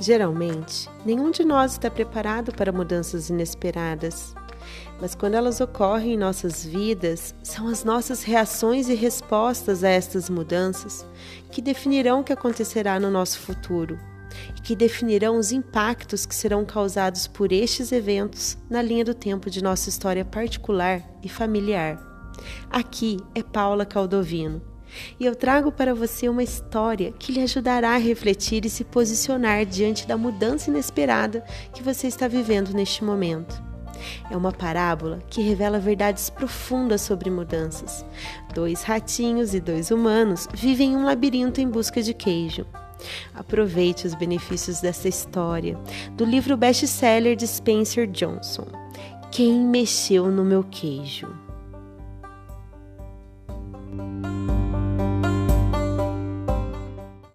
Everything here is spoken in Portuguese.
Geralmente, nenhum de nós está preparado para mudanças inesperadas. Mas quando elas ocorrem em nossas vidas, são as nossas reações e respostas a estas mudanças que definirão o que acontecerá no nosso futuro e que definirão os impactos que serão causados por estes eventos na linha do tempo de nossa história particular e familiar. Aqui é Paula Caldovino e eu trago para você uma história que lhe ajudará a refletir e se posicionar diante da mudança inesperada que você está vivendo neste momento. É uma parábola que revela verdades profundas sobre mudanças. Dois ratinhos e dois humanos vivem em um labirinto em busca de queijo. Aproveite os benefícios dessa história do livro best-seller de Spencer Johnson. Quem mexeu no meu queijo?